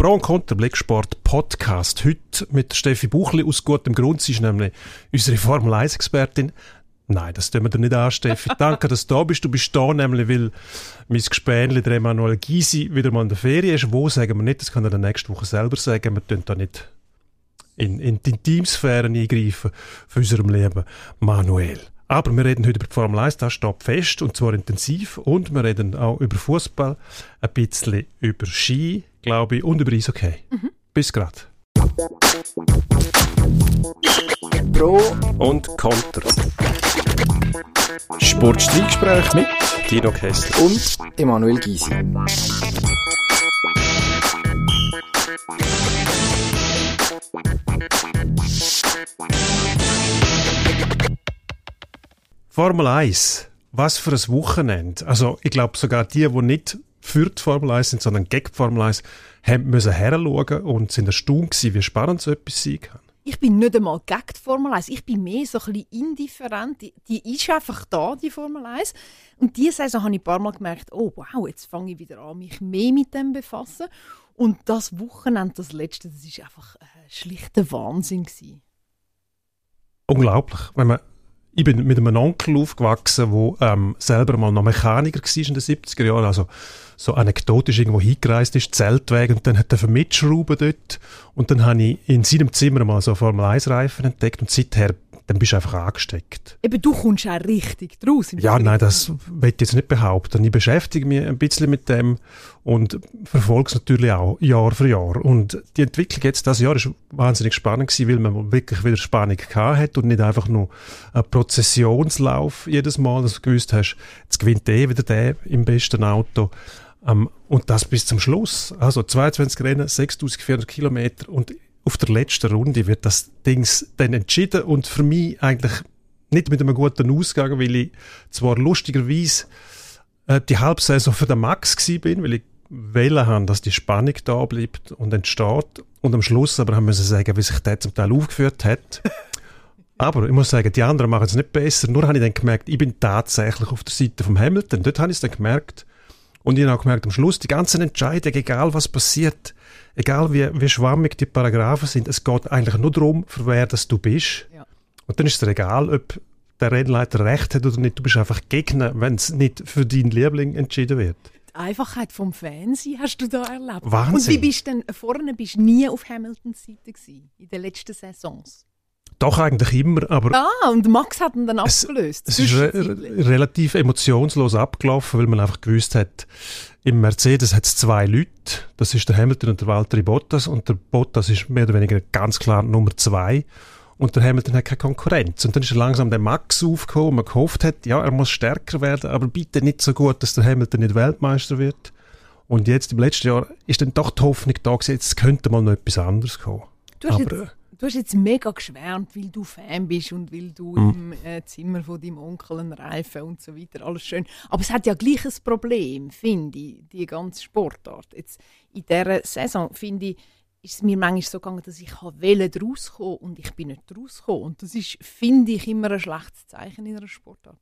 Pro und Contra Blicksport Podcast. Heute mit Steffi Buchli aus gutem Grund. Sie ist nämlich unsere Formel 1 Expertin. Nein, das tun wir dir nicht an, Steffi. Danke, dass du da bist. Du bist da nämlich, weil mein Gespänli, der Emanuel Gysi, wieder mal in der Ferien ist. Wo, sagen wir nicht. Das kann er dann nächste Woche selber sagen. Wir tun da nicht in, in die Intimsphären eingreifen von unserem Leben. Manuel. Aber wir reden heute über die Formel 1, das steht fest, und zwar intensiv. Und wir reden auch über Fußball, ein bisschen über Ski, glaube ich, und über Eishockey. Mhm. Bis grad. Pro und Contra. Sportstreitgespräch mit Dino Kessler und Emanuel Gysi. Formel 1. Was für ein Wochenende. Also, ich glaube, sogar die, die nicht für die Formel 1 sind, sondern gegen die Formel 1, haben müssen heranschauen und sind erstaunt gewesen, wie spannend so etwas sein kann. Ich bin nicht einmal gegen die Formel 1. Ich bin mehr so ein bisschen indifferent. Die, die ist einfach da, die Formel 1. Und diese Saison habe ich ein paar Mal gemerkt, oh wow, jetzt fange ich wieder an, mich mehr mit dem zu befassen. Und das Wochenende, das letzte, das ist einfach ein schlichter Wahnsinn gewesen. Unglaublich. Wenn man ich bin mit einem Onkel aufgewachsen, der ähm, selber mal noch Mechaniker war in den 70er Jahren, also so anekdotisch irgendwo hingereist ist, Zeltweg, und dann hat er mitschrauben dort. Und dann habe ich in seinem Zimmer mal so Formel-1-Reifen entdeckt und seither dann bist du einfach angesteckt. Eben, du kommst auch richtig draus. Ja, nein, das will ich jetzt nicht behaupten. Ich beschäftige mich ein bisschen mit dem und verfolge es natürlich auch Jahr für Jahr. Und die Entwicklung jetzt das Jahr ist wahnsinnig spannend gewesen, weil man wirklich wieder Spannung gehabt hat und nicht einfach nur ein Prozessionslauf jedes Mal, dass du gewusst hast, jetzt gewinnt eh wieder der im besten Auto. Um, ähm, und das bis zum Schluss. Also 22 Rennen, 6400 Kilometer und auf der letzten Runde wird das Ding dann entschieden und für mich eigentlich nicht mit einem guten Ausgang, weil ich zwar lustigerweise äh, die Halbsaison für den Max bin, weil ich wählen haben, dass die Spannung da bleibt und entsteht und am Schluss aber haben wir sagen, wie sich der zum Teil aufgeführt hat. aber ich muss sagen, die anderen machen es nicht besser. Nur habe ich dann gemerkt, ich bin tatsächlich auf der Seite vom Hamilton. Dort habe ich es dann gemerkt und ich habe auch gemerkt, am Schluss die ganzen Entscheidungen, egal was passiert, egal wie, wie schwammig die Paragraphen sind, es geht eigentlich nur darum, für wer das du bist. Ja. Und dann ist es egal, ob der Rennleiter recht hat oder nicht. Du bist einfach Gegner, wenn es nicht für deinen Liebling entschieden wird. Die Einfachheit vom Fernsehen hast du da erlebt. Wahnsinn. Und wie bist du denn vorne bist nie auf Hamiltons Seite gewesen, in den letzten Saisons? Doch, eigentlich immer, aber... Ah, und Max hat ihn dann abgelöst. Es, es ist re relativ emotionslos abgelaufen, weil man einfach gewusst hat, im Mercedes hat es zwei Leute, das ist der Hamilton und der Valtteri Bottas und der Bottas ist mehr oder weniger ganz klar Nummer zwei und der Hamilton hat keine Konkurrenz. Und dann ist langsam der Max aufgekommen und man gehofft hat, ja, er muss stärker werden, aber bitte nicht so gut, dass der Hamilton nicht Weltmeister wird. Und jetzt im letzten Jahr ist dann doch die Hoffnung da gewesen, jetzt könnte mal noch etwas anderes kommen. Du hast aber, Du hast jetzt mega geschwärmt, weil du Fan bist und weil du mhm. im äh, Zimmer von deinem Onkel einen Reifen und so weiter, alles schön. Aber es hat ja gleich ein Problem, finde ich, die ganze Sportart. Jetzt in dieser Saison, finde ich, ist es mir manchmal so gegangen, dass ich wollte rauskommen und ich bin nicht rausgekommen. Und das ist, finde ich, immer ein schlechtes Zeichen in einer Sportart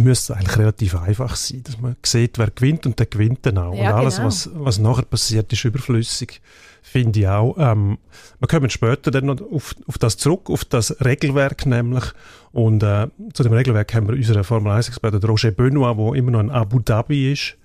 müsste eigentlich relativ einfach sein, dass man sieht, wer gewinnt und der gewinnt dann auch. Ja, und alles, genau. was, was nachher passiert, ist überflüssig, finde ich auch. Ähm, wir kommen später dann noch auf, auf das zurück, auf das Regelwerk nämlich. Und äh, zu dem Regelwerk haben wir unseren Formel 1-Experten Roger Benoit, der immer noch in Abu Dhabi ist,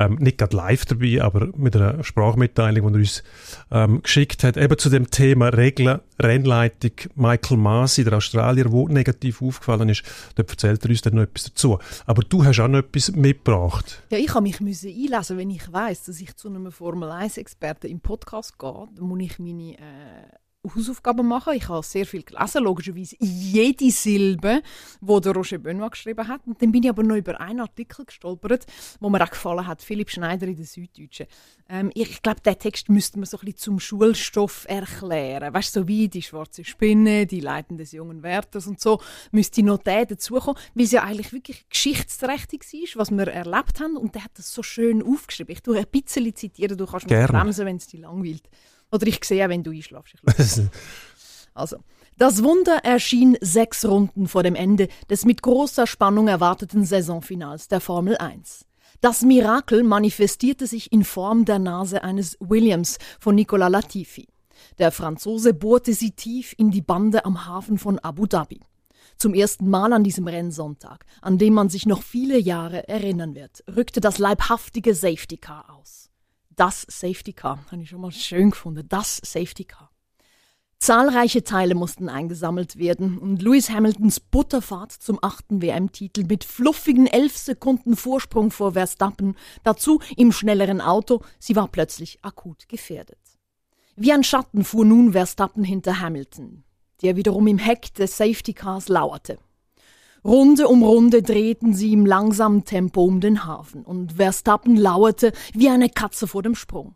ähm, nicht gerade live dabei, aber mit einer Sprachmitteilung, die er uns ähm, geschickt hat, eben zu dem Thema Regeln, Rennleitung, Michael Masi, der Australier, der negativ aufgefallen ist, dort erzählt er uns dann noch etwas dazu. Aber du hast auch noch etwas mitgebracht. Ja, ich habe mich müssen einlesen, wenn ich weiß, dass ich zu einem Formel-1-Experten im Podcast gehe, dann muss ich meine äh Hausaufgaben machen. Ich habe sehr viel gelesen, logischerweise jede Silbe, wo der Roger Benoit geschrieben hat. Und dann bin ich aber noch über einen Artikel gestolpert, wo mir auch gefallen hat, Philipp Schneider in der Süddeutschen. Ähm, ich, glaube, den Text müsste man so ein bisschen zum Schulstoff erklären. Weißt du, so wie die schwarze Spinne, die Leiden des jungen Wärters und so, müsste noch der dazukommen, weil es ja eigentlich wirklich geschichtsträchtig war, was wir erlebt haben. Und der hat das so schön aufgeschrieben. Ich tue ein bisschen zitieren, du kannst mich bremsen, wenn es dich langweilt. Oder ich sehe, wenn du einschlafst. also, das Wunder erschien sechs Runden vor dem Ende des mit großer Spannung erwarteten Saisonfinals der Formel 1. Das Mirakel manifestierte sich in Form der Nase eines Williams von Nicola Latifi. Der Franzose bohrte sie tief in die Bande am Hafen von Abu Dhabi. Zum ersten Mal an diesem Rennsonntag, an dem man sich noch viele Jahre erinnern wird, rückte das leibhaftige Safety Car aus. Das Safety Car, habe ich schon mal schön gefunden, das Safety Car. Zahlreiche Teile mussten eingesammelt werden und Lewis Hamiltons Butterfahrt zum achten WM-Titel mit fluffigen elf Sekunden Vorsprung vor Verstappen, dazu im schnelleren Auto, sie war plötzlich akut gefährdet. Wie ein Schatten fuhr nun Verstappen hinter Hamilton der wiederum im Heck des Safety Cars lauerte. Runde um Runde drehten sie im langsamen Tempo um den Hafen und Verstappen lauerte wie eine Katze vor dem Sprung.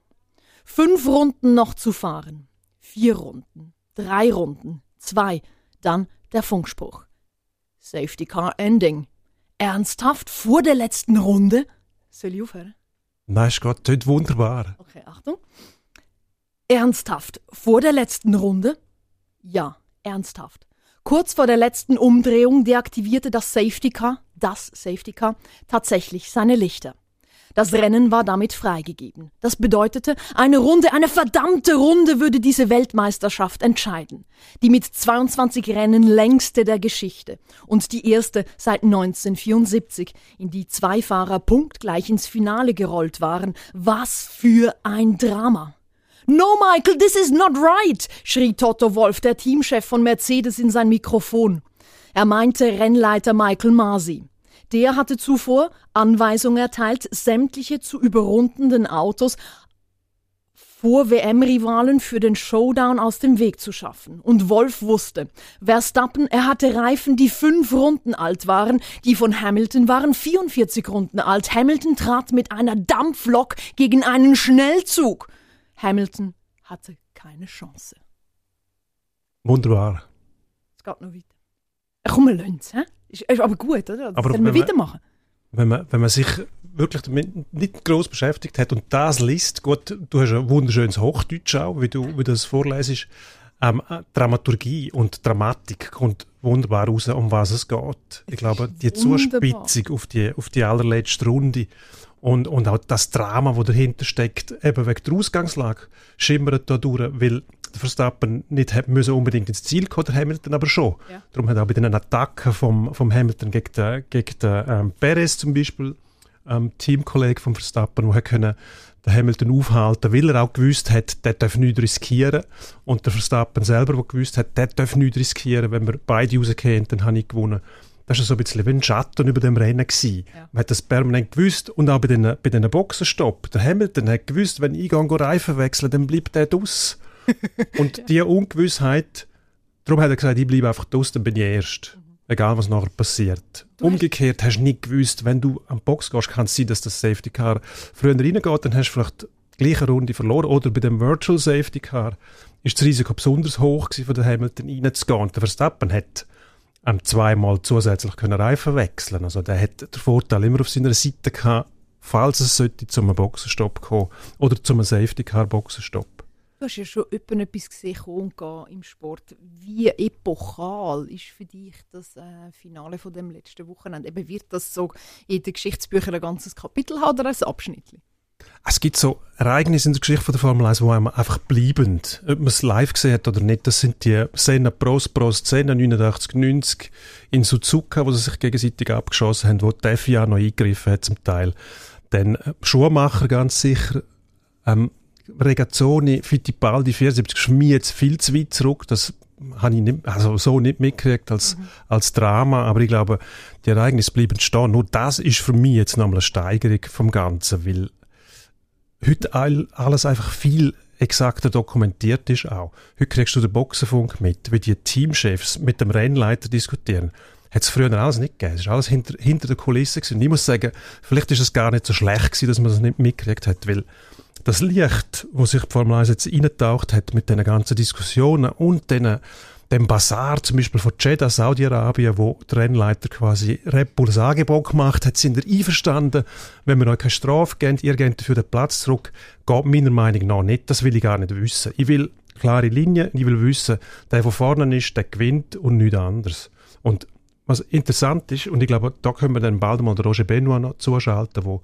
Fünf Runden noch zu fahren. Vier Runden. Drei Runden. Zwei. Dann der Funkspruch. Safety Car Ending. Ernsthaft vor der letzten Runde? Soll ich aufhören? Nein, ist gerade tönt wunderbar. Okay, Achtung. Ernsthaft vor der letzten Runde? Ja ernsthaft. Kurz vor der letzten Umdrehung deaktivierte das Safety Car, das Safety Car, tatsächlich seine Lichter. Das Rennen war damit freigegeben. Das bedeutete, eine Runde, eine verdammte Runde würde diese Weltmeisterschaft entscheiden. Die mit 22 Rennen längste der Geschichte und die erste seit 1974, in die zwei Fahrer punktgleich ins Finale gerollt waren. Was für ein Drama! No, Michael, this is not right, schrie Toto Wolf, der Teamchef von Mercedes, in sein Mikrofon. Er meinte Rennleiter Michael Masi. Der hatte zuvor Anweisungen erteilt, sämtliche zu überrundenden Autos vor WM-Rivalen für den Showdown aus dem Weg zu schaffen. Und Wolf wusste, Verstappen, er hatte Reifen, die fünf Runden alt waren, die von Hamilton waren 44 Runden alt. Hamilton trat mit einer Dampflok gegen einen Schnellzug. Hamilton hatte keine Chance. Wunderbar. Es geht noch weiter. Komm, wir lassen es. Ist, ist aber gut, oder? Das aber können wir weitermachen. Wenn man, wenn man sich wirklich damit nicht groß beschäftigt hat und das liest, gut, du hast ein wunderschönes Hochdeutsch auch, wie du, wie das vorlesest, ähm, Dramaturgie und Dramatik kommt wunderbar raus, um was es geht. Ich glaube, die Zuspitzung auf die, auf die allerletzte Runde und, und auch das Drama, das dahinter steckt, eben wegen der Ausgangslage, schimmert da durch, weil der Verstappen nicht hat müssen unbedingt ins Ziel kommen, der Hamilton aber schon. Ja. Darum hat er auch bei den Attacken vom, vom Hamilton gegen den, gegen den ähm, Perez zum Beispiel, ähm, Teamkollege von Verstappen, der können den Hamilton aufhalten, weil er auch gewusst hat, der darf nichts riskieren. Und der Verstappen selber, der gewusst hat, der darf nichts riskieren. Wenn wir beide rausgehen, dann habe ich gewonnen. Das war so ein bisschen wie ein Schatten über dem Rennen. Gewesen. Ja. Man hat das permanent gewusst und auch bei den, bei den Boxenstopp. Der Hamilton hat gewusst, wenn ich gehe Reifen wechseln, dann bleibt der draus. und ja. diese Ungewissheit, darum hat er gesagt, ich bleibe einfach draus, dann bin ich erst. Mhm. Egal, was nachher passiert. Du Umgekehrt hast du nicht gewusst, wenn du am Box gehst, kann es sein, dass das Safety Car früher reingeht, dann hast du vielleicht die gleiche Runde verloren. Oder bei dem Virtual Safety Car ist das Risiko besonders hoch gewesen, von der Hamilton reinzugehen. Und der Verstappen hat ähm, zweimal zusätzlich können Reifen wechseln. Also der hat den Vorteil immer auf seiner Seite gehabt, falls es sollte zu einem Boxenstopp kommen oder zu einem Safety Car Boxenstopp. Du hast ja schon etwas gesehen im Sport. Wie epochal ist für dich das äh, Finale von dem letzten Wochenende? Eben wird das so in den Geschichtsbüchern ein ganzes Kapitel haben oder ein Abschnitt? Es gibt so Ereignisse in der Geschichte von der Formel 1, die einem einfach bleiben. Ob man es live gesehen hat oder nicht, das sind die Senna Prost Prost Senna 89, 90 in Suzuka, wo sie sich gegenseitig abgeschossen haben, wo die FIA noch eingegriffen hat zum Teil. Dann äh, Schuhmacher ganz sicher, ähm, Regazzoni, Fittipaldi 74 ist mir jetzt viel zu weit zurück, das habe ich nicht, also so nicht mitgekriegt als, mhm. als Drama, aber ich glaube, die Ereignisse bleiben stehen. Nur das ist für mich jetzt nochmal eine Steigerung vom Ganzen, weil heute alles einfach viel exakter dokumentiert ist auch. Heute kriegst du den Boxenfunk mit, wie die Teamchefs mit dem Rennleiter diskutieren. Hat es früher alles nicht gegeben. Es war alles hinter, hinter der Kulisse. Gewesen. Und ich muss sagen, vielleicht ist es gar nicht so schlecht gewesen, dass man das nicht mitgekriegt hat, weil das Licht, wo sich die Formel 1 jetzt eintaucht hat mit den ganzen Diskussionen und den dem Bazar zum Beispiel von Jeddah, Saudi-Arabien, wo der Rennleiter quasi Red Bulls Angebot gemacht hat, sind er einverstanden, wenn wir euch keine Strafe geben, ihr gebt dafür den Platz zurück, geht meiner Meinung nach nicht. Das will ich gar nicht wissen. Ich will klare Linien, ich will wissen, der, der vorne ist, der gewinnt und nichts anderes. Und was interessant ist, und ich glaube, da können wir dann bald mal Roger Benoit noch zuschalten, wo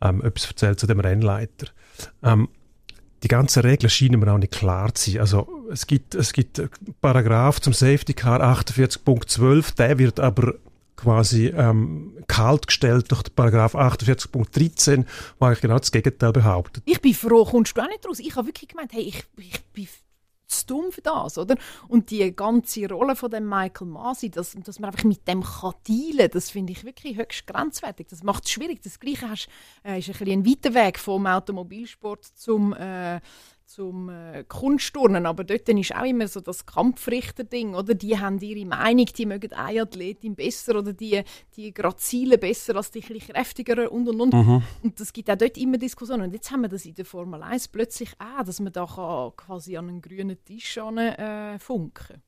ähm, etwas erzählt zu dem Rennleiter. Ähm, die ganzen Regeln scheinen mir auch nicht klar zu sein. Also es gibt, es gibt Paragraph zum Safety Car 48.12, der wird aber quasi ähm, kalt gestellt durch den Paragraph 48.13, wo eigentlich genau das Gegenteil behauptet. Ich bin froh, kommst du auch nicht raus. Ich habe wirklich gemeint, hey, ich, ich bin zu dumm für das, oder? Und die ganze Rolle von dem Michael Masi, dass, dass man einfach mit dem kann dealen, das finde ich wirklich höchst grenzwertig. Das macht es schwierig. Das Gleiche hast, äh, ist ein, ein weiter Weg vom Automobilsport zum äh, zum äh, Kunstturnen, aber dort ist auch immer so das Kampfrichter-Ding, oder? Die haben ihre Meinung, die mögen eine Athletin besser oder die, die grazilen besser als die ein kräftigeren und und und. Mhm. Und es gibt auch dort immer Diskussionen. Und jetzt haben wir das in der Formel 1 plötzlich auch, dass man da kann quasi an einen grünen Tisch an, äh, funken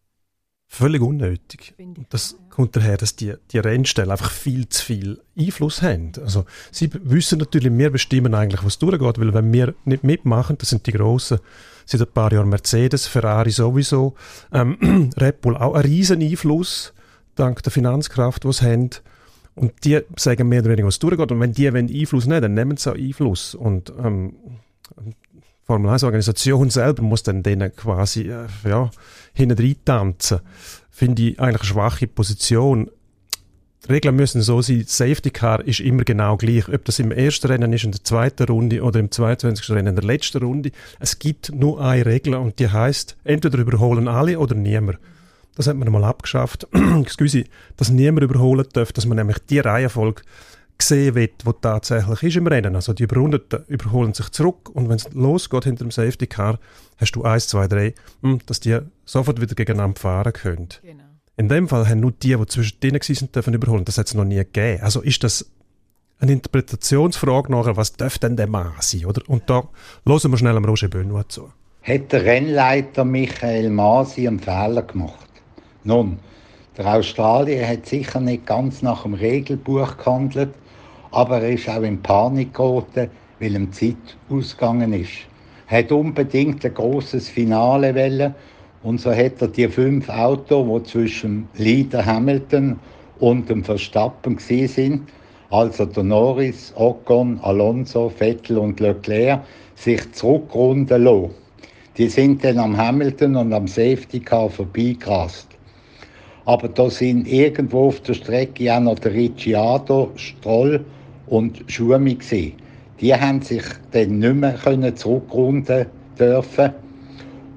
Völlig unnötig. Und das kommt daher, dass die, die Rennstellen einfach viel zu viel Einfluss haben. Also, sie wissen natürlich, wir bestimmen eigentlich, was durchgeht, weil wenn wir nicht mitmachen, das sind die Grossen, seit ein paar Jahren Mercedes, Ferrari sowieso, ähm, Red Bull auch einen riesen Einfluss, dank der Finanzkraft, die sie haben. Und die sagen mehr oder weniger, was durchgeht. Und wenn die wenn Einfluss nehmen, dann nehmen sie auch Einfluss. Und ähm, Formel 1 Organisation selber muss dann denen quasi äh, ja, hinten tanzen. Finde ich eigentlich eine schwache Position. Die Regeln müssen so sein, Safety Car ist immer genau gleich. Ob das im ersten Rennen ist, in der zweiten Runde oder im 22. Rennen in der letzten Runde. Es gibt nur eine Regel und die heißt entweder überholen alle oder niemand. Das hat man mal abgeschafft. Excuse, dass niemand überholen darf, dass man nämlich die Reihenfolge sehen will, wo tatsächlich ist im Rennen. Also die Überrundeten überholen sich zurück und wenn es losgeht hinter dem Safety Car, hast du eins, zwei, drei, hm, dass die sofort wieder gegeneinander fahren können. Genau. In dem Fall haben nur die, die zwischen denen sind, dürfen überholen. Das hat es noch nie gegeben. Also ist das eine Interpretationsfrage nachher, was darf denn der Mann sein, oder? Und da hören wir schnell am Roger Benoit zu. Hat der Rennleiter Michael Masi einen Fehler gemacht? Nun, der Australier hat sicher nicht ganz nach dem Regelbuch gehandelt, aber er ist auch in Panik geraten, weil ihm Zeit ausgegangen ist. Er hat unbedingt ein großes Finale wollen und so hat er die fünf Autos, die zwischen Leader Hamilton und dem Verstappen sind, also der Norris, Ocon, Alonso, Vettel und Leclerc, sich zurückrunden lassen. Die sind dann am Hamilton und am Safety Car vorbeigerast. Aber da sind irgendwo auf der Strecke auch noch der Ricciardo, Stroll und Schumi gesehen. Die haben sich dann nicht mehr können zurückrunden dürfen.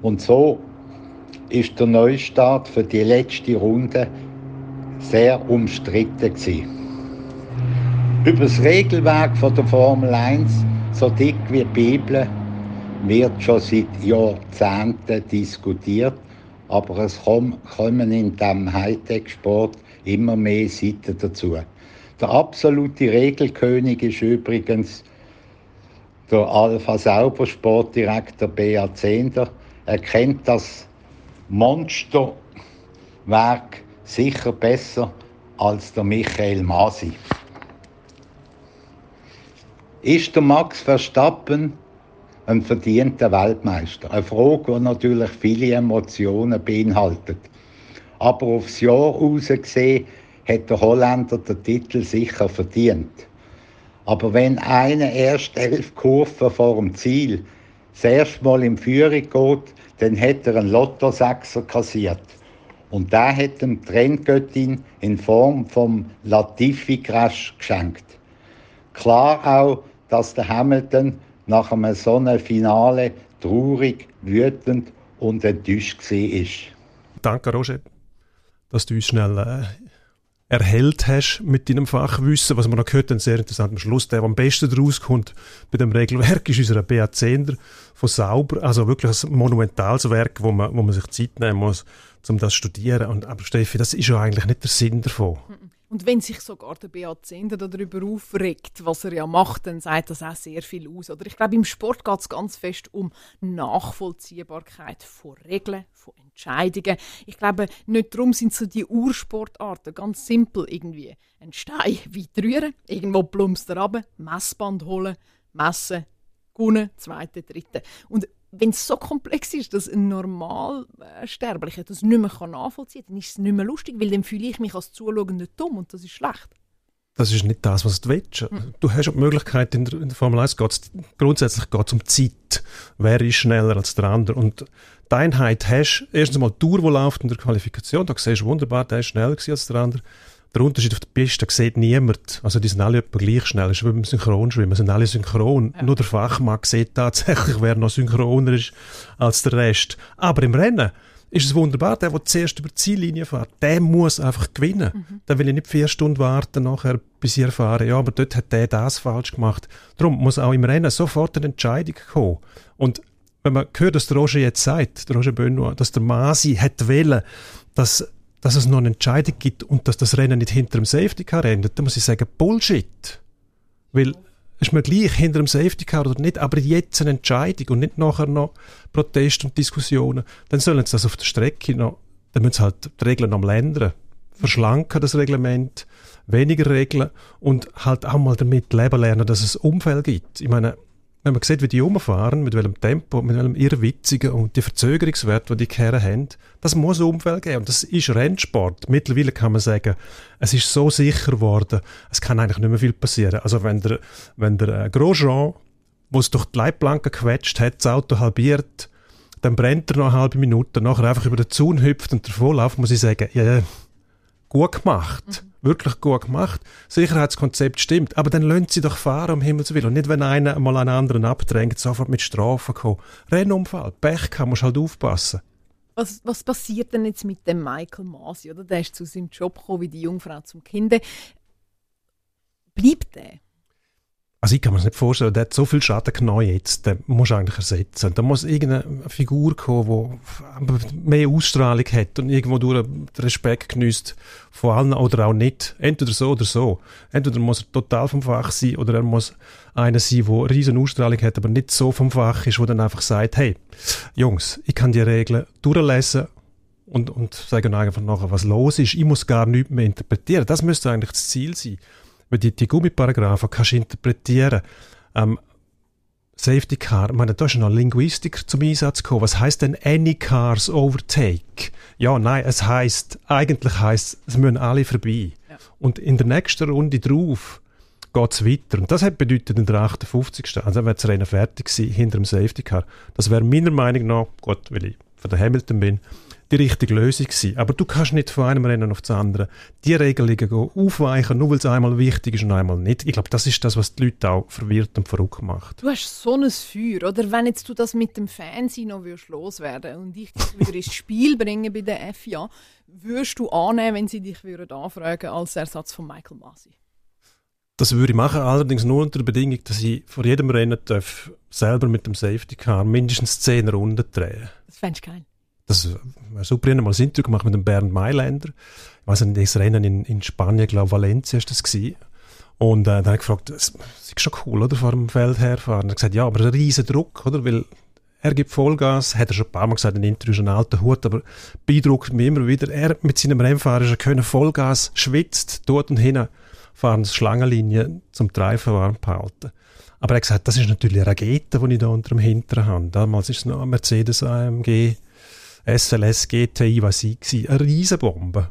Und so ist der Neustart für die letzte Runde sehr umstritten gewesen. Über das Regelwerk von der Formel 1, so dick wie die Bibel, wird schon seit Jahrzehnten diskutiert, aber es kommen in diesem Hightech-Sport immer mehr Seiten dazu. Der absolute Regelkönig ist übrigens der Alpha Sauber Sportdirektor Beat Zehnder. Er kennt das Monsterwerk sicher besser als der Michael Masi. Ist der Max Verstappen ein verdienter Weltmeister? Eine Frage, die natürlich viele Emotionen beinhaltet. Aber aufs Jahr raus gesehen hat der Holländer den Titel sicher verdient. Aber wenn einer erst elf Kurven vor dem Ziel das erste Mal in Führung geht, dann hat er einen Lottosechser kassiert. Und der hat dem Trenngöttin in Form vom Latifi-Crash geschenkt. Klar auch, dass der Hamilton nach einem so einem Finale traurig, wütend und enttäuscht war. Danke, Roger, dass du uns schnell äh, erhellt hast mit deinem Fachwissen, was man noch gehört haben, sehr interessant. Schluss, der, der am besten daraus kommt bei dem Regelwerk, ist unser BA Zehnder von Sauber. Also wirklich ein monumentales Werk, wo man, wo man sich Zeit nehmen muss, um das zu studieren. Und, aber Steffi, das ist ja eigentlich nicht der Sinn davon. Und wenn sich sogar der Beat Zehnder darüber aufregt, was er ja macht, dann sagt das auch sehr viel aus. Oder ich glaube, im Sport geht es ganz fest um Nachvollziehbarkeit von Regeln, von Entscheidungen. Ich glaube, nicht darum sind so die Ursportarten ganz simpel irgendwie. Ein Stein weit rühren, irgendwo plumpst er runter, Messband holen, messen, gewinnen, zweite, dritte. Und wenn es so komplex ist, dass ein Normalsterblicher das nicht mehr nachvollziehen kann, dann ist es nicht mehr lustig, weil dann fühle ich mich als Zuschauer dumm und das ist schlecht. das ist nicht das, was du willst. Mhm. Du hast die Möglichkeit, in der, in der Formel 1 geht es grundsätzlich geht's um Zeit. Wer ist schneller als der andere? Und die Einheit hast erstens mal die Tour, die läuft in der Qualifikation. Da siehst du wunderbar, der ist schneller als der andere. Der Unterschied auf der Piste sieht niemand. Also die sind alle etwa gleich schnell. Es ist wie beim Synchronschwimmen, sind alle synchron. Ja. Nur der Fachmann sieht tatsächlich, wer noch synchroner ist als der Rest. Aber im Rennen ist es wunderbar. Der, der zuerst über die Ziellinie fährt, der muss einfach gewinnen. Mhm. Dann will ich nicht vier Stunden warten, nachher, bis ich erfahre, ja, aber dort hat der das falsch gemacht. Darum muss auch im Rennen sofort eine Entscheidung kommen. Und wenn man hört, dass der Roger jetzt sagt, der Roger Benoit, dass der Masi hat wählen, dass, dass es noch eine Entscheidung gibt und dass das Rennen nicht hinter dem Safety Car endet, dann muss ich sagen, Bullshit. Weil ist mir gleich hinter dem Safety Car oder nicht, aber jetzt eine Entscheidung und nicht nachher noch Proteste und Diskussionen, dann sollen sie das auf der Strecke noch, dann müssen sie halt die Regeln noch ändern. Verschlanken das Reglement, weniger Regeln und halt auch mal damit leben lernen, dass es Umfeld gibt. Ich meine, wenn man sieht, wie die rumfahren, mit welchem Tempo, mit welchem Irrwitzigen und die Verzögerungswerte, die die Kerren haben, das muss ein Umfeld geben. Und das ist Rennsport. Mittlerweile kann man sagen, es ist so sicher geworden, es kann eigentlich nicht mehr viel passieren. Also wenn der, wenn der äh, Grosjean, wo es durch die Leitplanke gequetscht hat, das Auto halbiert, dann brennt er noch eine halbe Minute, nachher einfach über den Zaun hüpft und davonläuft, muss ich sagen, ja, gut gemacht. Mhm wirklich gut gemacht. Sicherheitskonzept stimmt. Aber dann lasst sie doch fahren, um Himmels Willen. Und nicht, wenn einer mal einen anderen abdrängt, sofort mit Strafen kommen. Rennunfall, Pech kann, musst halt aufpassen. Was, was passiert denn jetzt mit dem Michael Masi? Oder? Der ist zu seinem Job gekommen, wie die Jungfrau zum Kind. Bleibt der? Also ich kann mir das nicht vorstellen, der hat so viel Schaden genommen jetzt, den muss du eigentlich ersetzen. Da muss irgendeine Figur kommen, die mehr Ausstrahlung hat und irgendwo durch den Respekt genießt von allen oder auch nicht. Entweder so oder so. Entweder muss er total vom Fach sein oder er muss einer sein, der riesen Ausstrahlung hat, aber nicht so vom Fach ist, wo dann einfach sagt, hey, Jungs, ich kann die Regeln durchlesen und, und sagen einfach nachher, was los ist. Ich muss gar nichts mehr interpretieren. Das müsste eigentlich das Ziel sein. Weil die, die Gummiparagraphen kannst du interpretieren. Ähm, Safety Car, ich meine, da ist noch Linguistik zum Einsatz gekommen. Was heißt denn any cars overtake? Ja, nein, es heißt, eigentlich heißt es müssen alle vorbei. Ja. Und in der nächsten Runde drauf geht es weiter. Und das hat bedeutet in der 58. Also wäre das Rennen fertig gewesen, hinter dem Safety Car. Das wäre meiner Meinung nach, Gott, weil ich von der Hamilton bin, die richtige Lösung sein. Aber du kannst nicht von einem Rennen auf das andere die Regelungen aufweichen, nur weil es einmal wichtig ist und einmal nicht. Ich glaube, das ist das, was die Leute auch verwirrt und verrückt macht. Du hast so ein Feuer, oder? Wenn jetzt du das mit dem Fernsehen noch würdest loswerden und ich dich wieder ins Spiel bringen bei der FIA, würdest du annehmen, wenn sie dich würden anfragen als Ersatz von Michael Masi? Das würde ich machen, allerdings nur unter der Bedingung, dass ich vor jedem Rennen darf, selber mit dem Safety Car mindestens 10 Runden drehen. Das fändest du geil das war super. Ich habe mal ein Interview gemacht mit dem Bernd Mailänder. Ich weiß nicht, das Rennen in, in Spanien, glaube Valencia ist das gewesen. Und äh, dann habe ich gefragt, es ist schon cool, oder, vor dem Feld herfahren. Er hat gesagt, ja, aber ein riesen Druck, oder, weil er gibt Vollgas, hat er schon ein paar Mal gesagt, ein Interview ist ein alter Hut, aber beeindruckt mich immer wieder. Er mit seinem Rennfahrer ist können Vollgas, schwitzt, dort und hin, fahren Schlangenlinie zum Treifen warm behalten. Aber er hat gesagt, das ist natürlich eine Rakete, die ich da unter dem Hinteren habe. Damals ist es noch ein Mercedes AMG SLS GTI, was ich war, eine Riesenbombe.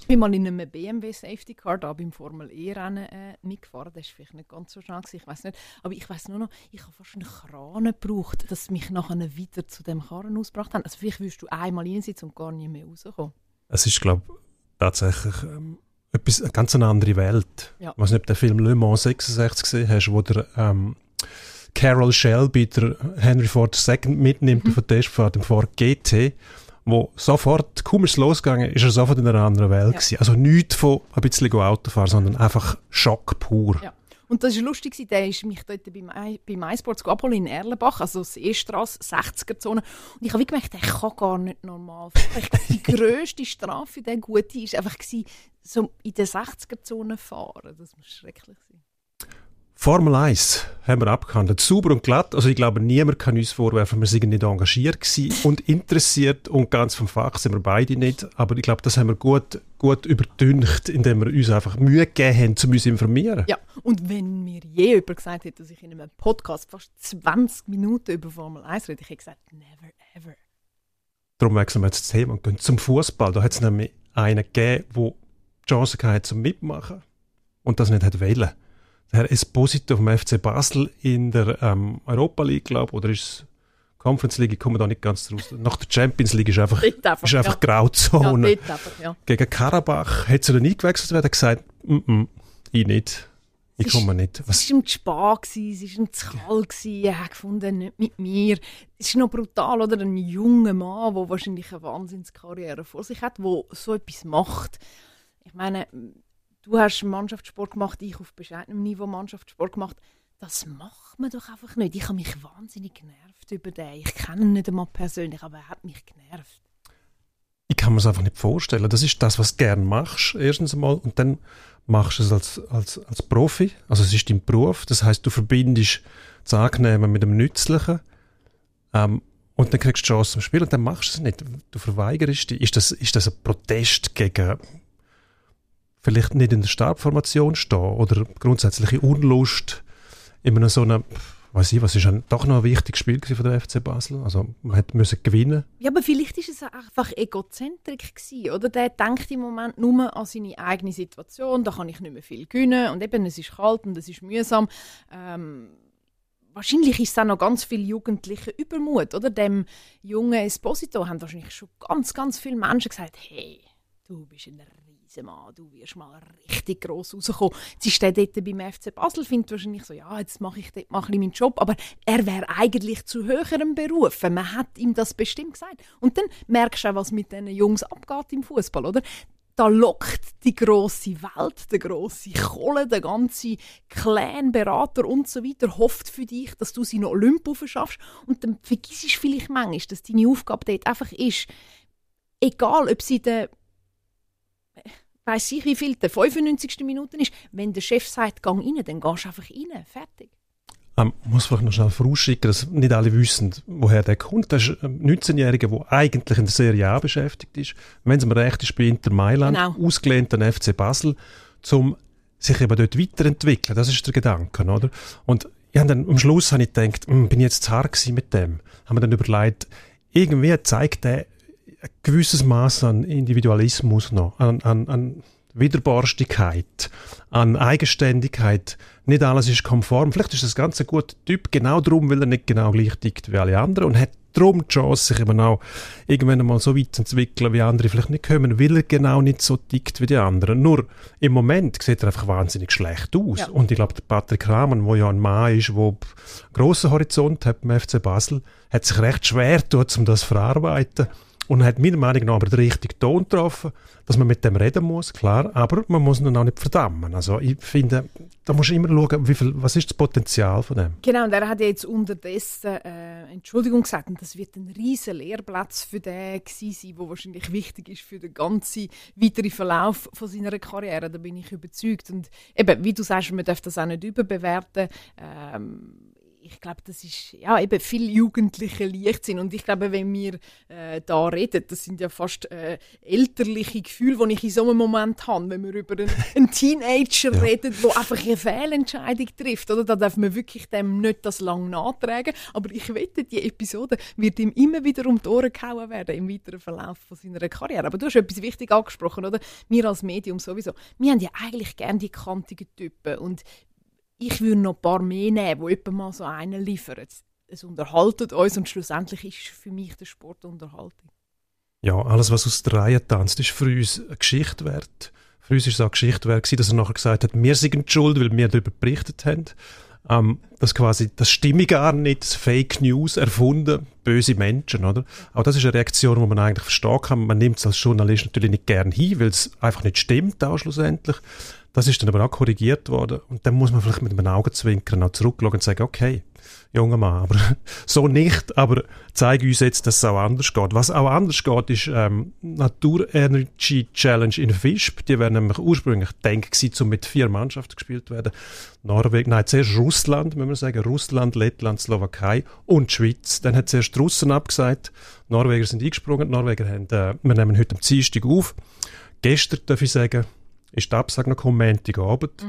Ich bin mal in einem BMW Safety Car da beim Formel E-Rennen äh, mitgefahren. Das war vielleicht nicht ganz so schnell, ich weiß nicht. Aber ich weiß nur noch, ich habe fast einen Kran gebraucht, dass mich nachher wieder zu dem Karren ausgebracht haben. Also vielleicht wirst du einmal reinsitzen und gar nicht mehr rauskommen. Es ist, glaube ich, tatsächlich ähm, etwas, eine ganz andere Welt. Ja. Ich weiß nicht, ob du den Film Le Mans 66 gesehen hast, wo der ähm, Carol Shelby, der Henry Ford II, mitnimmt mhm. auf den Testfahrt im Ford GT, wo sofort, kaum ist es losgegangen, ist er sofort in einer anderen Welt ja. Also nichts von ein bisschen Autofahren, sondern einfach Schock pur. Ja. Und das war lustig, der ist mich dort bei, bei MySports abholen in Erlenbach, also das E-Strasse, 60er-Zone. Und ich habe gemerkt, der kann gar nicht normal fahren. die grösste Strafe, die gute, war einfach, so in der 60er-Zone fahren. Das muss schrecklich sein. Formel 1 haben wir abgehandelt. Sauber und glatt. Also ich glaube, niemand kann uns vorwerfen, wir sind nicht engagiert und interessiert und ganz vom Fach sind wir beide nicht. Aber ich glaube, das haben wir gut, gut überdüncht, indem wir uns einfach Mühe gegeben haben, um uns zu informieren. Ja, und wenn mir je jemand gesagt hätte, dass ich in einem Podcast fast 20 Minuten über Formel 1 rede, ich hätte gesagt, never ever. Darum wechseln wir jetzt das Thema und gehen zum Fußball. Da hat es nämlich einen gegeben, der die Chance hatte, zum Mitmachen und das nicht hat wählen. Herr Esposito vom FC Basel in der ähm, Europa League, glaube oder ist es Conference League, ich komme da nicht ganz raus. Nach der Champions League ist einfach, einfach, ist einfach ja. Grauzone. Ja, einfach, ja. Gegen Karabach hat sie dann eingewechselt werden, gesagt, mm -mm, ich nicht. Ich Es komme nicht. Was, Es war ihm zu spät, es war ihm zu kalt, er hat gefunden, nicht mit mir. Es ist noch brutal, oder? Ein junger Mann, der wahrscheinlich eine Wahnsinnskarriere vor sich hat, der so etwas macht. Ich meine, du hast Mannschaftssport gemacht, ich auf bescheidenem Niveau Mannschaftssport gemacht. Das macht man doch einfach nicht. Ich habe mich wahnsinnig genervt über den. Ich kenne ihn nicht einmal persönlich, aber er hat mich genervt. ich kann mir es einfach nicht vorstellen. Das ist das, was du gerne machst, erstens einmal. Und dann machst du es als, als, als Profi. Also es ist dein Beruf. Das heißt, du verbindest das Angenehme mit dem Nützlichen. Ähm, und dann kriegst du die Chance zum Spiel und dann machst du es nicht. Du verweigerst dich. Ist das, ist das ein Protest gegen vielleicht nicht in der Stabformation stehen oder grundsätzliche Unlust in einem so einem, weiß ich, was ist ein, doch noch ein wichtiges Spiel von der FC Basel. Also man hätte müssen gewinnen. Ja, aber vielleicht ist es einfach Egozentrik gewesen, oder? Der denkt im Moment nur an seine eigene Situation, da kann ich nicht mehr viel gewinnen und eben, es ist kalt und es ist mühsam. Ähm, wahrscheinlich ist es auch noch ganz viel jugendliche Übermut, oder? Dem jungen Esposito haben wahrscheinlich schon ganz, ganz viele Menschen gesagt, hey, du bist ein Riesenmann, du wirst mal richtig gross rauskommen. Jetzt ist der dort beim FC Basel, findet wahrscheinlich so, ja, jetzt mache ich dort mal ein meinen Job, aber er wäre eigentlich zu höherem berufen. Man hat ihm das bestimmt gesagt. Und dann merkst du auch, was mit diesen Jungs abgeht im Fußball, oder? da lockt die große Welt, der große Kohle, der ganze Clan, Berater und so weiter hofft für dich, dass du sie noch Olymp schaffst und dann vergisst du vielleicht manchmal, dass deine Aufgabe dort einfach ist, egal ob sie der weiß ich wie viel der 95. Minute ist, wenn der Chef sagt, gang rein, dann gehst du einfach rein, fertig. Ähm, muss vielleicht noch schnell vorausschicken, dass nicht alle wissen, woher der kommt. Das ist ein 19-Jähriger, der eigentlich in der Serie A beschäftigt ist. Wenn es mir recht ist, bei Inter Mailand, Genau. ausgelehnt an FC Basel, um sich eben dort weiterentwickeln. Das ist der Gedanke, oder? Und ja, dann, am Schluss habe ich gedacht, hm, bin ich jetzt zu hart gewesen mit dem? Haben wir dann überlegt, irgendwie zeigt der ein gewisses Maß an Individualismus noch, an, an, an Widerborstigkeit, an Eigenständigkeit. Nicht alles ist konform. Vielleicht ist das ganz ein guter Typ, genau darum, weil er nicht genau gleich tickt wie alle anderen und hat darum die Chance, sich eben auch irgendwann einmal so weit zu entwickeln, wie andere vielleicht nicht kommen, weil er genau nicht so tickt wie die anderen. Nur im Moment sieht er einfach wahnsinnig schlecht aus. Ja. Und ich glaube, der Patrick Rahmann, der ja ein Mann ist, der einen grossen Horizont hat beim FC Basel, hat sich recht schwer getan, um das zu verarbeiten. Und hat meiner Meinung nach aber den richtigen Ton getroffen, dass man mit dem reden muss, klar, aber man muss ihn auch nicht verdammen. Also ich finde, da muss immer schauen, wie viel, was ist das Potenzial von dem. Genau, und er hat jetzt unterdessen äh, Entschuldigung gesagt, und das wird ein riesen Lehrplatz für den gewesen sein, der wahrscheinlich wichtig ist für den ganzen weiteren Verlauf von seiner Karriere. Da bin ich überzeugt. Und eben, wie du sagst, man darf das auch nicht überbewerten. Ähm, ich glaube, das ist ja eben viel jugendliche Leichtsinn. Und ich glaube, wenn wir äh, da reden, das sind ja fast äh, elterliche Gefühle, die ich in so einem Moment habe, wenn wir über einen, einen Teenager Ja. reden, der einfach eine Fehlentscheidung trifft. Oder? Da darf man wirklich dem nicht das lang nachtragen. Aber ich wette, die Episode wird ihm immer wieder um die Ohren gehauen werden im weiteren Verlauf von seiner Karriere. Aber du hast etwas wichtig angesprochen, oder? Wir als Medium sowieso. Wir haben ja eigentlich gerne die kantigen Typen. Und ich würde noch ein paar mehr nehmen, die etwa mal so einen liefern. Es- unterhaltet uns und schlussendlich ist für mich der Sport Unterhaltung. Ja, alles, was aus der Reihe tanzt, ist für uns eine Geschichte wert. Für uns ist es auch eine Geschichte wert, dass er nachher gesagt hat, wir sind schuld, weil wir darüber berichtet haben. Ähm, das quasi, das stimme gar nicht, das Fake News erfunden, böse Menschen, oder? Auch das ist eine Reaktion, die man eigentlich verstehen kann. Man nimmt es als Journalist natürlich nicht gern hin, weil es einfach nicht stimmt, auch schlussendlich. Das ist dann aber auch korrigiert worden. Und dann muss man vielleicht mit einem Augenzwinkern auch zurückschauen und sagen, okay, junger Mann, aber so nicht, aber zeige uns jetzt, dass es auch anders geht. Was auch anders geht, ist ähm, Natur Energy Challenge in Visp. Die wären nämlich ursprünglich gedacht gewesen, um mit vier Mannschaften gespielt zu werden. Norwegen, nein, zuerst Russland, müssen wir sagen, Russland, Lettland, Slowakei und Schweiz. Dann hat zuerst die Russen abgesagt, die Norweger sind eingesprungen, die Norweger haben, äh, wir nehmen heute am Dienstag auf. Gestern, darf ich sagen, ist die Absage noch gekommen, Montagabend.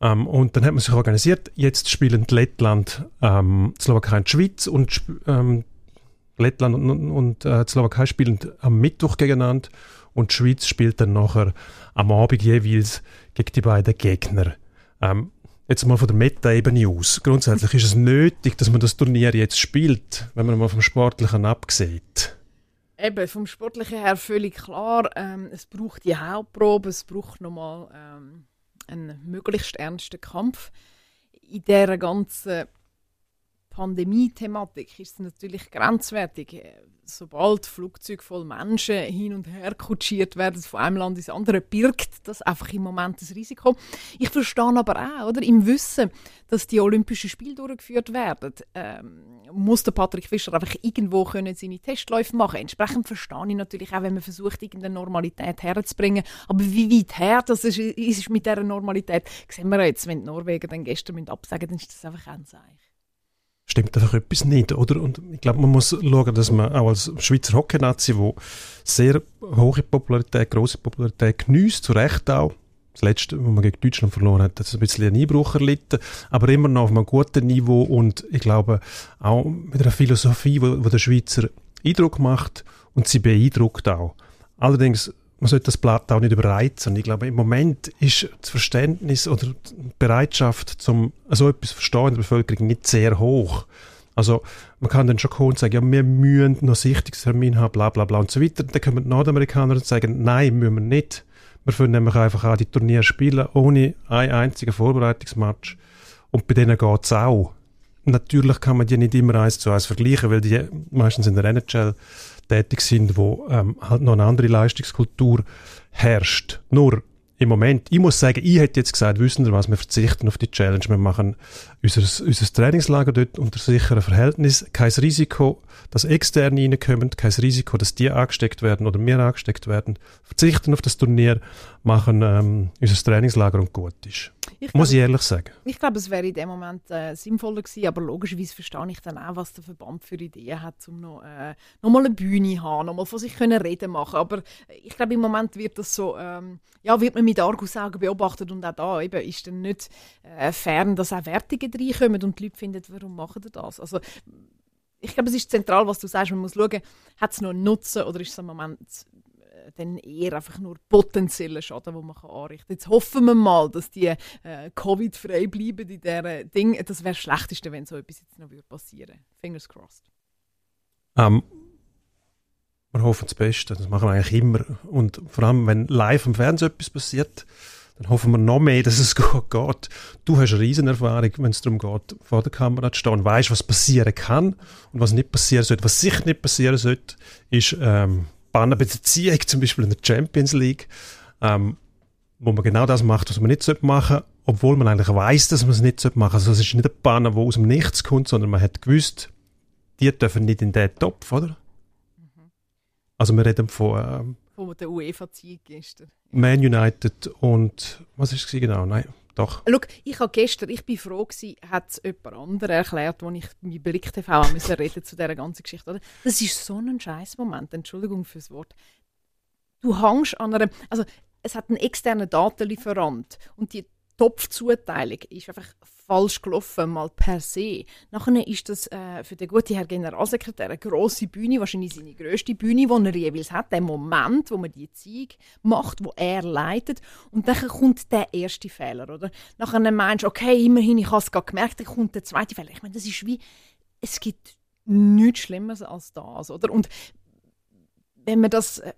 Ähm, und dann hat man sich organisiert. Jetzt spielen Lettland, ähm, die Slowakei und die Schweiz und ähm, Lettland und, und äh, die Slowakei spielen am Mittwoch gegeneinander und die Schweiz spielt dann nachher am Abend jeweils gegen die beiden Gegner. Ähm, jetzt mal von der Meta-Ebene aus. Grundsätzlich ist es nötig, dass man das Turnier jetzt spielt, wenn man mal vom Sportlichen absieht. Eben, vom Sportlichen her völlig klar. Ähm, es braucht die Hauptprobe, es braucht nochmal ähm, einen möglichst ernsten Kampf. In dieser ganzen Pandemie-Thematik ist es natürlich grenzwertig. Sobald Flugzeuge voll Menschen hin und her kutschiert werden von einem Land ins andere, birgt das einfach im Moment das Risiko. Ich verstehe aber auch, oder, im Wissen, dass die Olympischen Spiele durchgeführt werden, ähm, muss der Patrick Fischer einfach irgendwo können seine Testläufe machen. Entsprechend verstehe ich natürlich auch, wenn man versucht, irgendeine Normalität herzubringen. Aber wie weit her das ist, ist mit dieser Normalität, sehen wir jetzt, wenn die Norwegen dann gestern absagen dann ist das einfach ein Zeichen stimmt einfach etwas nicht, oder? Und ich glaube, man muss schauen, dass man auch als Schweizer Hockey-Nazi, wo sehr hohe Popularität, große Popularität genießt, zu Recht auch. Das letzte, wo man gegen Deutschland verloren hat, es ein bisschen einen Einbruch erlitten, aber immer noch auf einem guten Niveau und ich glaube auch mit einer Philosophie, wo, wo der Schweizer Eindruck macht und sie beeindruckt auch. Allerdings man sollte das Blatt auch nicht überreizen. Ich glaube, im Moment ist das Verständnis oder die Bereitschaft, zum so etwas zu verstehen in der Bevölkerung nicht sehr hoch. Also man kann dann schon kommen und sagen, ja, wir müssen noch Sichtungstermin haben, bla bla bla und so weiter. Dann kommen die Nordamerikaner und sagen, nein, müssen wir nicht. Wir können nämlich einfach auch die Turniere spielen, ohne einen einzigen Vorbereitungsmatch. Und bei denen geht es auch. Natürlich kann man die nicht immer eins zu eins vergleichen, weil die meistens in der NHL tätig sind, wo ähm, halt noch eine andere Leistungskultur herrscht. Nur im Moment, ich muss sagen, ich hätte jetzt gesagt, wissen Sie was, wir verzichten auf die Challenge, wir machen unser, unser Trainingslager dort unter sicheren Verhältnis, kein Risiko, dass Externe reinkommen, kein Risiko, dass die angesteckt werden oder wir angesteckt werden, verzichten auf das Turnier, machen ähm, unser Trainingslager und gut ist. Ich Muss ich ehrlich sagen. Ich glaube, es wäre in dem Moment äh, sinnvoller gewesen, aber logischerweise verstehe ich dann auch, was der Verband für Ideen hat, um noch, äh, noch mal eine Bühne zu haben, noch mal von sich können reden machen. Aber ich glaube, im Moment wird das so, ähm, ja, wird man mit Argusaugen beobachtet und auch da eben ist dann nicht äh, fern, dass auch Wertungen reinkommen und die Leute finden, warum machen die das? Also ich glaube, es ist zentral, was du sagst. Man muss schauen, hat es noch einen Nutzen oder ist es im Moment dann eher einfach nur potenziellen Schaden, den man kann anrichten kann. Jetzt hoffen wir mal, dass die äh, Covid-frei bleiben in dieser Ding. Das wäre das Schlechteste, wenn so etwas jetzt noch passieren würde. Fingers crossed. Um, ähm, wir hoffen das Beste, das machen wir eigentlich immer. Und vor allem, wenn live im Fernsehen etwas passiert, dann hoffen wir noch mehr, dass es gut geht. Du hast eine Riesenerfahrung, wenn es darum geht, vor der Kamera zu stehen weißt, was passieren kann und was nicht passieren sollte. Was sicher nicht passieren sollte, ist ähm, Banner bei der Ziehung, zum Beispiel in der Champions League, ähm, wo man genau das macht, was man nicht machen sollte, obwohl man eigentlich weiß, dass man es nicht machen sollte. Also es ist nicht ein Banner, der aus dem Nichts kommt, sondern man hat gewusst, die dürfen nicht in diesen Topf, oder? Mhm. Also wir reden von... Ähm, von der UEFA-Ziehung gestern. Man United und... Was ist es genau? Nein, doch. Schau, ich habe gestern, ich bin froh gewesen, hat es jemand anderes erklärt, als ich mit Blick TV reden zu dieser ganzen Geschichte. Oder? Das ist so ein scheiß Moment, Entschuldigung fürs Wort. Du hängst an einer, also es hat einen externen Datenlieferant und die Topfzuteilung ist einfach falsch gelaufen, mal per se. Nachher ist das äh, für den guten Herr Generalsekretär eine grosse Bühne, wahrscheinlich seine grösste Bühne, die er jeweils hat, der Moment, wo man die Zeug macht, wo er leitet. Und dann kommt der erste Fehler, oder? Nachher meinst du, okay, immerhin, ich habe es gerade gemerkt, dann kommt der zweite Fehler. Ich meine, das ist wie, es gibt nichts Schlimmeres als das, oder? Und wenn man das äh,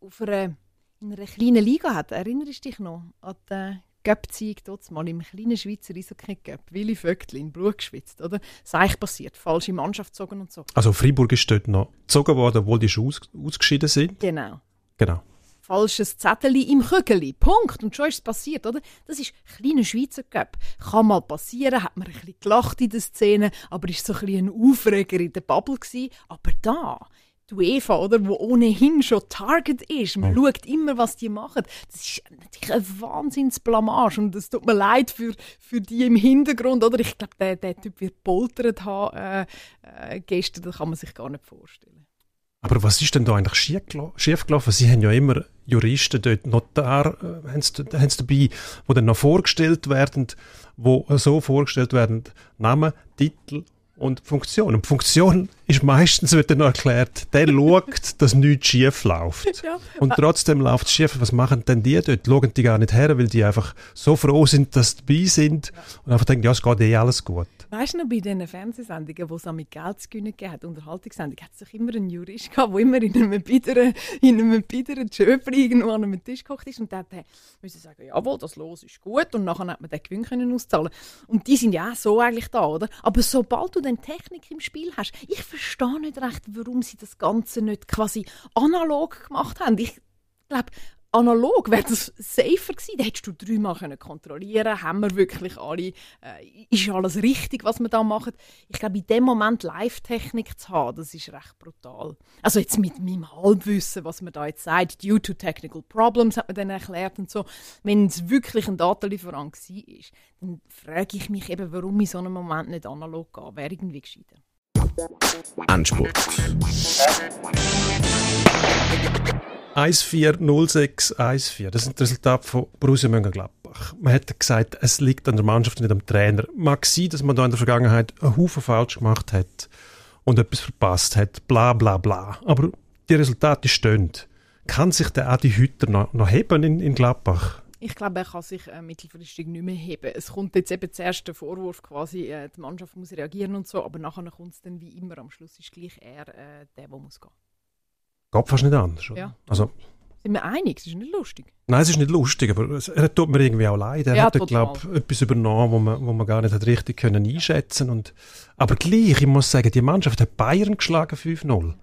auf einer, in einer kleinen Liga hat, erinnerst du dich noch an die Göpziehung dort mal im kleinen Schweizer Eishockey-Göpp, Willi Vögtli in Blut geschwitzt, oder? Seich passiert, falsche Mannschaft gezogen und so. Also Freiburg ist dort noch gezogen worden, obwohl die schon aus, ausgeschieden sind? Genau. Genau. Falsches Zettel im Kügeli. Punkt. Und schon ist es passiert, oder? Das ist kleiner Schweizer Cup. Kann mal passieren, hat man ein bisschen gelacht in der Szene, aber ist so ein bisschen ein Aufreger in der Bubble gewesen. Aber da die UEFA, oder, wo ohnehin schon Target ist. Man mhm. schaut immer, was die machen. Das ist natürlich eine Wahnsinnsblamage und es tut mir leid für, für die im Hintergrund, oder? Ich glaube, der, der Typ wird poltert haben äh, äh, gestern, das kann man sich gar nicht vorstellen. Aber was ist denn da eigentlich schief gelaufen? Sie haben ja immer Juristen dort, Notar, äh, haben sie dabei, die dann noch vorgestellt werden, wo so vorgestellt werden, Name, Titel und Funktion. Und Funktion ist meistens, wird noch erklärt, der schaut, dass nichts schief läuft. Ja. Und trotzdem läuft es schief. Was machen denn die dort? Schauen die gar nicht her, weil die einfach so froh sind, dass sie dabei sind und einfach denken, ja, es geht eh alles gut. Weißt du noch, bei diesen Fernsehsendungen, wo es mit Geld zu gewinnen hat, Unterhaltungssendungen, hat es doch immer einen Jurist gehabt, der immer in einem bitteren, in einem irgendwo an einem Tisch gekocht ist und äh, müssen sagen, jawohl, das Los ist gut und nachher hat man den Gewinn können auszahlen. Und die sind ja auch so eigentlich da, oder? Aber sobald du dann Technik im Spiel hast, ich verstehe nicht recht, warum sie das Ganze nicht quasi analog gemacht haben. Ich glaube, analog wäre das safer gewesen. Da hättest du dreimal können kontrollieren haben wir wirklich alle, äh, ist alles richtig, was wir da machen. Ich glaube, in dem Moment Live-Technik zu haben, das ist recht brutal. Also jetzt mit meinem Halbwissen, was man da jetzt sagt, due to technical problems, hat man dann erklärt und so. Wenn es wirklich ein Datenlieferant war, dann frage ich mich eben, warum in so einem Moment nicht analog gehen. Wäre irgendwie gescheiter. Endspurt. 1-4-0-6-1-4. Das sind die Resultate von Borussia Mönchengladbach. Man hat gesagt, es liegt an der Mannschaft, nicht am Trainer. Mag sein, dass man da in der Vergangenheit einen Haufen falsch gemacht hat und etwas verpasst hat, bla bla bla. Aber die Resultate stehen. Kann sich der Adi Hütter noch, noch heben in, in Gladbach? Ich glaube, er kann sich äh, mittelfristig nicht mehr heben. Es kommt jetzt eben zuerst der Vorwurf, quasi, äh, die Mannschaft muss reagieren und so, aber nachher kommt es dann wie immer, am Schluss ist gleich er äh, der, der muss gehen. Geht fast nicht anders. Oder? Ja. Also, Sind wir einig? Das ist nicht lustig. Nein, es ist nicht lustig, aber es, er tut mir irgendwie auch leid. Er Ja, hat, glaube etwas übernommen, wo man, wo man gar nicht hat richtig können einschätzen und Aber gleich, ich muss sagen, die Mannschaft hat Bayern geschlagen 5-0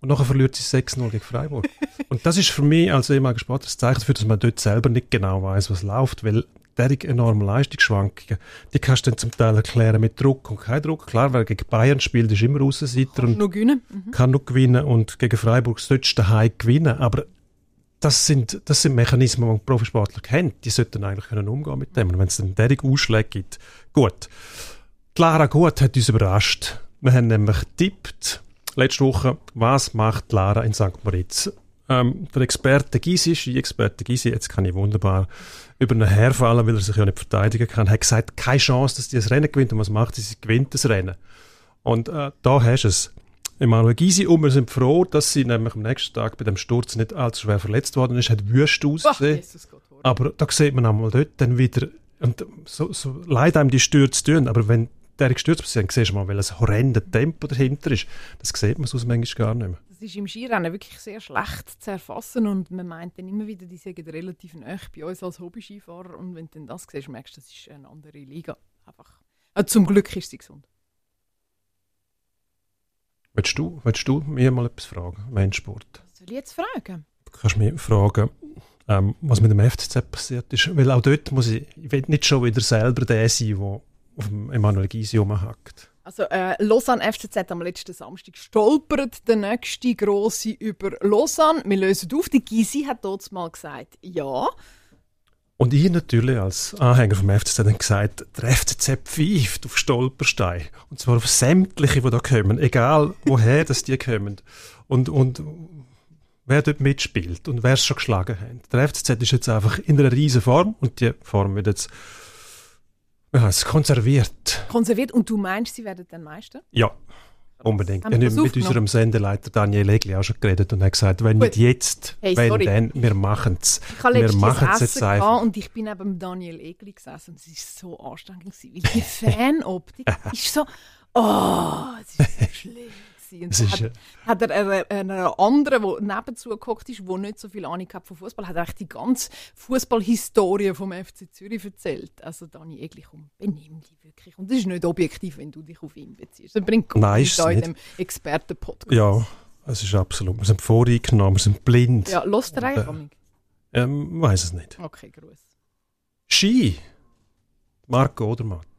und nachher verliert sie 6-0 gegen Freiburg. und das ist für mich als ehemaliger Sportler das Zeichen dafür, dass man dort selber nicht genau weiß, was läuft, weil derige enorme Leistungsschwankungen, die kannst du dann zum Teil erklären mit Druck und kein Druck. Klar, wer gegen Bayern spielt, ist immer Aussenseiter und Nur gewinnen. Mhm. kann nur gewinnen und gegen Freiburg solltest du daheim gewinnen. Aber das sind, das sind Mechanismen, die Profisportler kennt. Die sollten eigentlich können umgehen mit dem. Und wenn es dann derige Ausschläge gibt, gut. Clara Gut hat uns überrascht. Wir haben nämlich getippt, letzte Woche, was macht Lara in St. Moritz? Ähm, der Experte Gysi, Ski-Experte Gysi, jetzt kann ich wunderbar über ihn herfallen, weil er sich ja nicht verteidigen kann, hat gesagt, keine Chance, dass die das Rennen gewinnt. Und was macht sie? Sie gewinnt das Rennen. Und äh, da hast du es. Emanuel Gysi und wir sind froh, dass sie nämlich am nächsten Tag bei dem Sturz nicht allzu schwer verletzt worden ist, hat wüst ausgesehen. Aber da sieht man einmal dort dann wieder, und so, so leid einem die Stürze tun, aber wenn der Stürze passiert, dann siehst du mal, weil ein horrendes Tempo dahinter ist. Das sieht man sonst manchmal gar nicht mehr. Das ist im Skirennen wirklich sehr schlecht zu erfassen und man meint dann immer wieder, die sind relativ nah bei uns als Hobby-Skifahrer und wenn du dann das siehst, merkst du, das ist eine andere Liga. Einfach. Äh, zum Glück ist sie gesund. Willst du, willst du mir mal etwas fragen, Menschsport? Was soll ich jetzt fragen? Du kannst mich fragen, ähm, was mit dem FCZ passiert ist. Weil auch dort muss ich, ich will nicht schon wieder selber der sein, der auf dem Emanuel Gysi rumhackt. Also äh, Lausanne FCZ am letzten Samstag stolpert der nächste grosse über Lausanne. Wir lösen auf. Die Gysi hat dort mal gesagt, ja. Und ich natürlich als Anhänger vom FCZ dann gesagt, der FCZ pfeift auf Stolperstein. Und zwar auf sämtliche, die da kommen, egal woher das die kommen. Und, und wer dort mitspielt und wer es schon geschlagen hat. Der FCZ ist jetzt einfach in einer riesen Form und die Form wird jetzt ja, es konserviert. Konserviert. Und du meinst, sie werden dann Meister? Ja, unbedingt. Haben wir Ich habe mit unserem Sendeleiter Daniel Egli auch schon geredet und er hat gesagt, wenn Gut. nicht jetzt, Hey, wenn sorry. dann, wir machen es. Ich habe Wir machen es jetzt einfach. und ich bin neben Daniel Egli gesessen und es war so anstrengend, gewesen, weil die Fanoptik ist so, oh, es ist so schlimm. Gewesen. Und so hat, hat er einer, einer anderen, der nebenzu geguckt ist, der nicht so viel Ahnung hat von Fußball, hat er eigentlich die ganze Fußballhistorie vom FC Zürich erzählt. Also Dani Egli, komm, benimm dich wirklich. Und das ist nicht objektiv, wenn du dich auf ihn beziehst. Das bringt gut Nein, ist da in dem Experten-Podcast. Ja, es ist absolut. Wir sind voreingenommen, wir sind blind. Ja, los der Und, äh? Ähm, weiß es nicht. Okay, Gruß. Ski. Marco Odermatt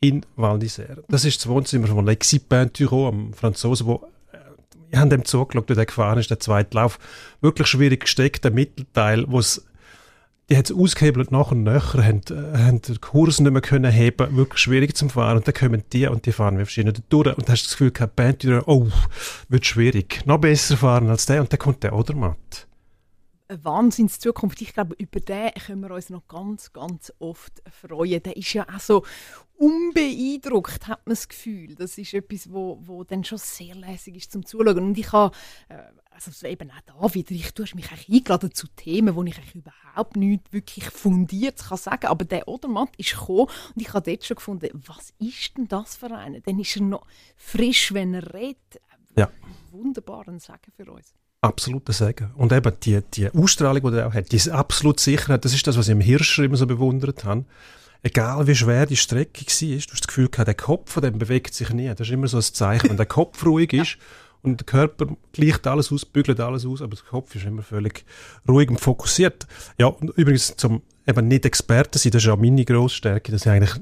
in Val d'Isère. Das ist das Wohnzimmer von Lexi Pinturo, am Franzosen, wo äh, ich habe dem zugeschaut, wie der gefahren ist, der zweite Lauf. Wirklich schwierig gesteckt, der Mittelteil, wo es die hat es ausgehebelt nach und nachher, haben, äh, haben den Kurs nicht mehr können heben, wirklich schwierig zum Fahren. Und dann kommen die und die fahren wie verschiedene durch. Und hast das Gefühl gehabt, Pinturo, oh, wird schwierig. Noch besser fahren als der. Und dann kommt der Odermatt. Eine Wahnsinnszukunft. Ich glaube, über den können wir uns noch ganz, ganz oft freuen. Der ist ja auch so unbeeindruckt, hat man das Gefühl. Das ist etwas, wo, wo dann schon sehr lässig ist zum Zuschauen. Und ich habe, äh, also eben auch da wieder, ich, du hast mich eigentlich eingeladen zu Themen, wo ich eigentlich überhaupt nicht wirklich fundiert kann sagen Aber der Odermatt ist gekommen und ich habe dort schon gefunden, was ist denn das für einer? Dann ist er noch frisch, wenn er redet. Ja. Wunderbaren Sagen für uns. Absoluter Sagen. Und eben die, die Ausstrahlung, die er auch hat, diese absolute Sicherheit, das ist das, was ich im Hirscher immer so bewundert habe. Egal wie schwer die Strecke war, du hast das Gefühl gehabt, der Kopf von dem bewegt sich nie. Das ist immer so ein Zeichen. Wenn der Kopf ruhig ist und der Körper gleicht alles aus, bügelt alles aus, aber der Kopf ist immer völlig ruhig und fokussiert. Ja, und übrigens zum eben nicht Experte sein, das ist auch meine Grossstärke, dass ich eigentlich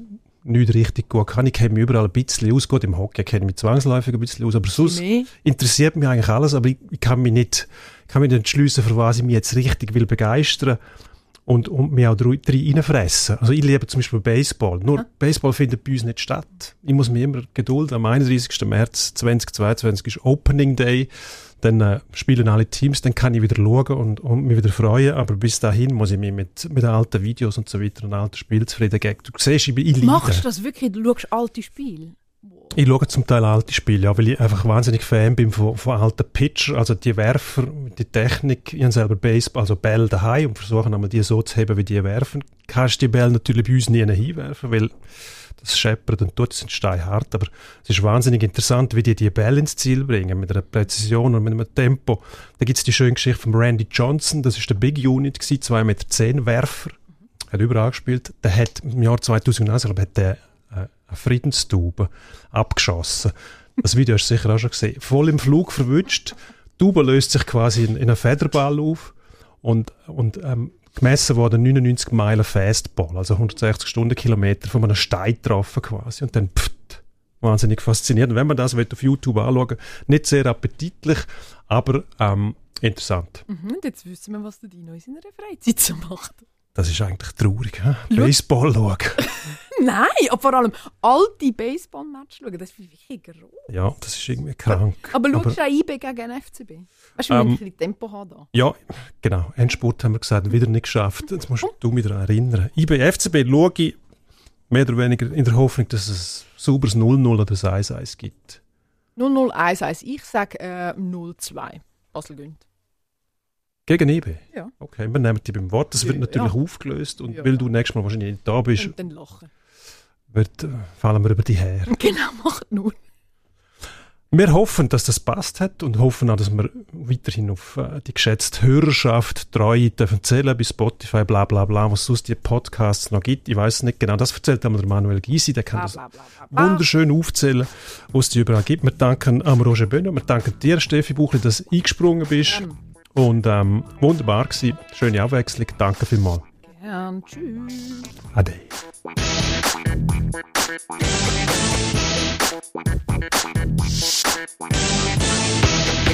nicht richtig gut kann. Ich kenne mich überall ein bisschen aus. Gut, im Hockey kenne ich mich zwangsläufig ein bisschen aus, aber sonst Nee. interessiert mich eigentlich alles, aber ich, ich kann mich nicht, ich kann mich nicht entschliessen, für was ich mich jetzt richtig will begeistern und, und mich auch drin reinfressen. Also ich liebe zum Beispiel Baseball. Nur Baseball findet bei uns nicht statt. Ich muss mich immer gedulden. Am 31. März 2022 ist Opening Day. Dann äh, spielen alle Teams, dann kann ich wieder schauen und, und mich wieder freuen. Aber bis dahin muss ich mich mit, mit alten Videos und so weiter und alten Spielen zufrieden geben. Du siehst, ich, bin- ich. Machst du das wirklich? Du schaust alte Spiele? Ich schaue zum Teil alte Spiele, ja, weil ich einfach wahnsinnig Fan bin von, von alten Pitcher, also die Werfer, die Technik. Ich habe selber Baseball, also Bälle daheim und versuche einmal die so zu heben, wie die werfen. Kannst die Bälle natürlich bei uns nie hinwerfen, weil das scheppert und tut, sind steinhart, aber es ist wahnsinnig interessant, wie die die Bälle ins Ziel bringen, mit einer Präzision und mit einem Tempo. Da gibt es die schöne Geschichte von Randy Johnson, das ist der Big Unit, gewesen, 2,10 Meter Werfer, hat überall gespielt. Der hat im Jahr 2001, glaube ich, hat der eine Friedenstaube abgeschossen. Das Video hast du sicher auch schon gesehen. Voll im Flug verwünscht. Die Taube löst sich quasi in, in einen Federball auf und, und ähm, gemessen worden 99 Meilen Fastball, also 160 Stundenkilometer von einem Stein getroffen quasi und dann pft, wahnsinnig faszinierend. Wenn man das auf YouTube anschauen nicht sehr appetitlich, aber ähm, interessant. Mhm, und jetzt wissen wir, was der Dino in seiner Freizeit so macht. Das ist eigentlich traurig. He? Baseball schauen. Nein, aber vor allem alte Baseball-Matches schauen, das ist wirklich groß. Ja, das ist irgendwie krank. Aber schaust du auch IB gegen FCB? Weißt du, wir Ähm, ein bisschen Tempo haben da. Ja, genau. Endspurt haben wir gesagt, wieder nicht geschafft. Jetzt musst du mich daran erinnern. Bei FCB schaue ich mehr oder weniger in der Hoffnung, dass es ein sauberes 0-0 oder ein 1-1 gibt. 0-0-1-1. Ich sage äh, 0-2. Basel gönnt. Gegen IB? Ja. Okay, wir nehmen die beim Wort. Das wird Ja. natürlich aufgelöst und Ja. weil du nächstes Mal wahrscheinlich nicht da bist, Und dann lachen. wird, äh, fallen wir über die her. Genau, macht nur. Wir hoffen, dass das passt hat und hoffen auch, dass wir weiterhin auf äh, die geschätzte Hörerschaft treu dürfen zählen bei Spotify, bla bla bla, was sonst die Podcasts noch gibt. Ich weiß es nicht genau. Das erzählt einmal der Manuel Gysi, der kann Bla, das bla, bla, wunderschön aufzählen, was es die überall gibt. Wir danken am Roger Böhner, wir danken dir, Steffi Buchli, dass du eingesprungen bist. Gern. Und ähm, wunderbar gewesen. Schöne Abwechslung. Danke vielmals. Gern. Tschüss. Ade. Thank